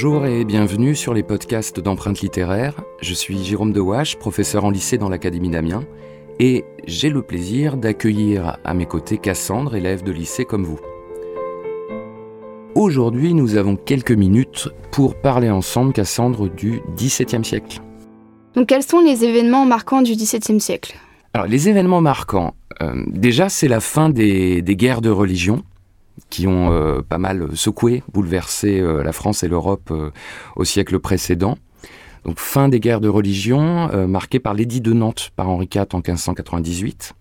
Bonjour et bienvenue sur les podcasts d'empreintes littéraires. Je suis Jérôme Dewache, professeur en lycée dans l'Académie d'Amiens, et j'ai le plaisir d'accueillir à mes côtés Cassandre, élève de lycée comme vous. Aujourd'hui, nous avons quelques minutes pour parler ensemble, Cassandre, du XVIIe siècle. Donc, quels sont les événements marquants du XVIIe siècle? Alors, les événements marquants, euh, déjà, c'est la fin des guerres de religion qui ont euh, pas mal secoué, bouleversé euh, la France et l'Europe euh, au siècle précédent. Donc fin des guerres de religion, marquée par l'édit de Nantes par Henri IV en 1598.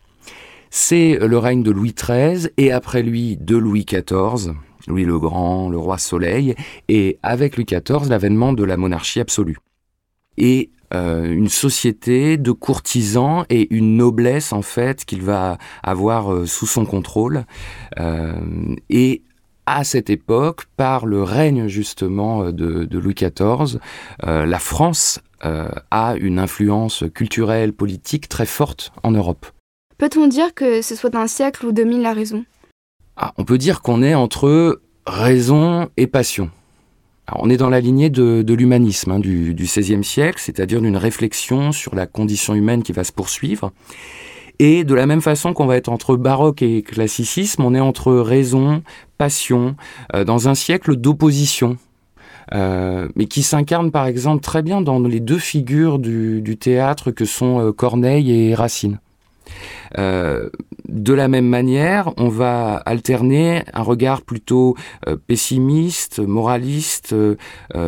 C'est le règne de Louis XIII et après lui de Louis XIV, Louis le Grand, le roi Soleil, et avec Louis XIV l'avènement de la monarchie absolue. Et euh, une société de courtisans et une noblesse en fait qu'il va avoir euh, sous son contrôle. Euh, et à cette époque, par le règne justement de, Louis XIV, la France a une influence culturelle, politique très forte en Europe. Peut-on dire que ce soit un siècle où domine la raison? Ah, On peut dire qu'on est entre raison et passion on est dans la lignée de, l'humanisme hein, du, XVIe siècle, c'est-à-dire d'une réflexion sur la condition humaine qui va se poursuivre. Et de la même façon qu'on va être entre baroque et classicisme, on est entre raison, passion, euh, dans un siècle d'opposition. Euh, mais qui s'incarne par exemple très bien dans les deux figures du, théâtre que sont euh, Corneille et Racine. Euh, de la même manière, on va alterner un regard plutôt euh, pessimiste, moraliste euh,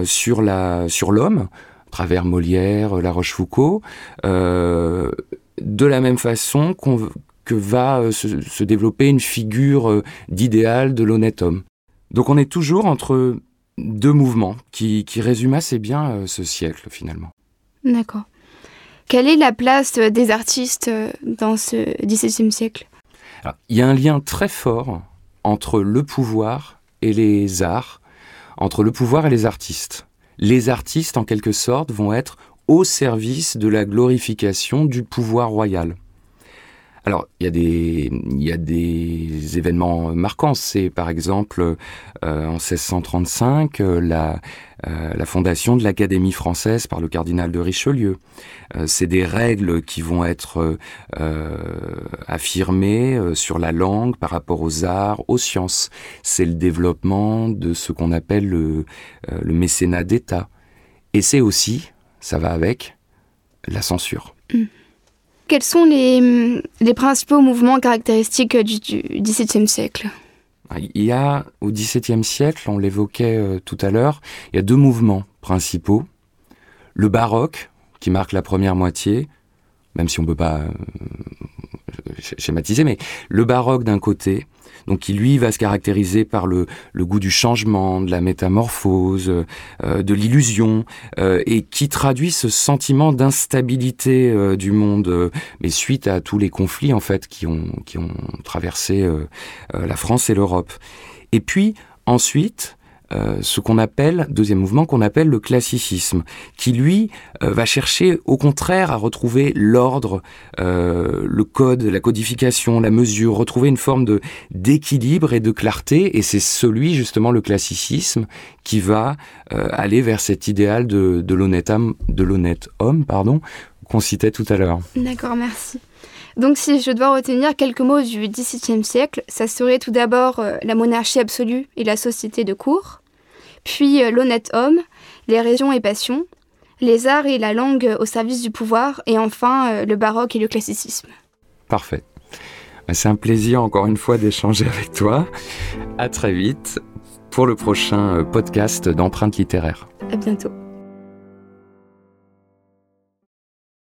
sur la sur l'homme, travers Molière, La Rochefoucauld, de la même façon que va se, développer une figure d'idéal de l'honnête homme. Donc on est toujours entre deux mouvements qui, qui résument assez bien ce siècle finalement. D'accord. Quelle est la place euh, des artistes euh, dans ce XVIIe siècle? Il y a un lien très fort entre le pouvoir et les arts, entre le pouvoir et les artistes. Les artistes, en quelque sorte, vont être au service de la glorification du pouvoir royal. Alors, il y, a des, événements marquants. C'est par exemple euh, en 1635 euh, la, euh, la fondation de l'Académie française par le cardinal de Richelieu. C'est des règles qui vont être affirmées sur la langue par rapport aux arts, aux sciences. C'est le développement de ce qu'on appelle le, le mécénat d'État. Et c'est aussi, ça va avec, la censure. Mmh. Quels sont les, principaux mouvements caractéristiques du, XVIIe siècle? Ah, il y a au XVIIe siècle, on l'évoquait euh, tout à l'heure, il y a deux mouvements principaux. Le baroque, qui marque la première moitié, même si on ne peut pas euh, schématiser, mais le baroque d'un côté, donc qui lui va se caractériser par le, goût du changement, de la métamorphose, euh, de l'illusion, euh, et qui traduit ce sentiment d'instabilité euh, du monde, mais suite à tous les conflits en fait qui ont, qui ont traversé la France et l'Europe. Et puis ensuite, euh, ce qu'on appelle, deuxième mouvement, qu'on appelle le classicisme, qui lui euh, va chercher au contraire à retrouver l'ordre, euh, le code, la codification, la mesure, retrouver une forme de d'équilibre et de clarté, et c'est celui justement le classicisme qui va aller vers cet idéal de, de l'honnête homme, de l'honnête homme, pardon, qu'on citait tout à l'heure. D'accord, merci. Donc si je dois retenir quelques mots du XVIIe siècle, ça serait tout d'abord la monarchie absolue et la société de cour, puis euh, l'honnête homme, les régions et passions, les arts et la langue au service du pouvoir, et enfin euh, le baroque et le classicisme. Parfait. Bah, c'est un plaisir encore une fois d'échanger avec toi. À très vite pour le prochain euh, podcast d'empreintes littéraires. À bientôt.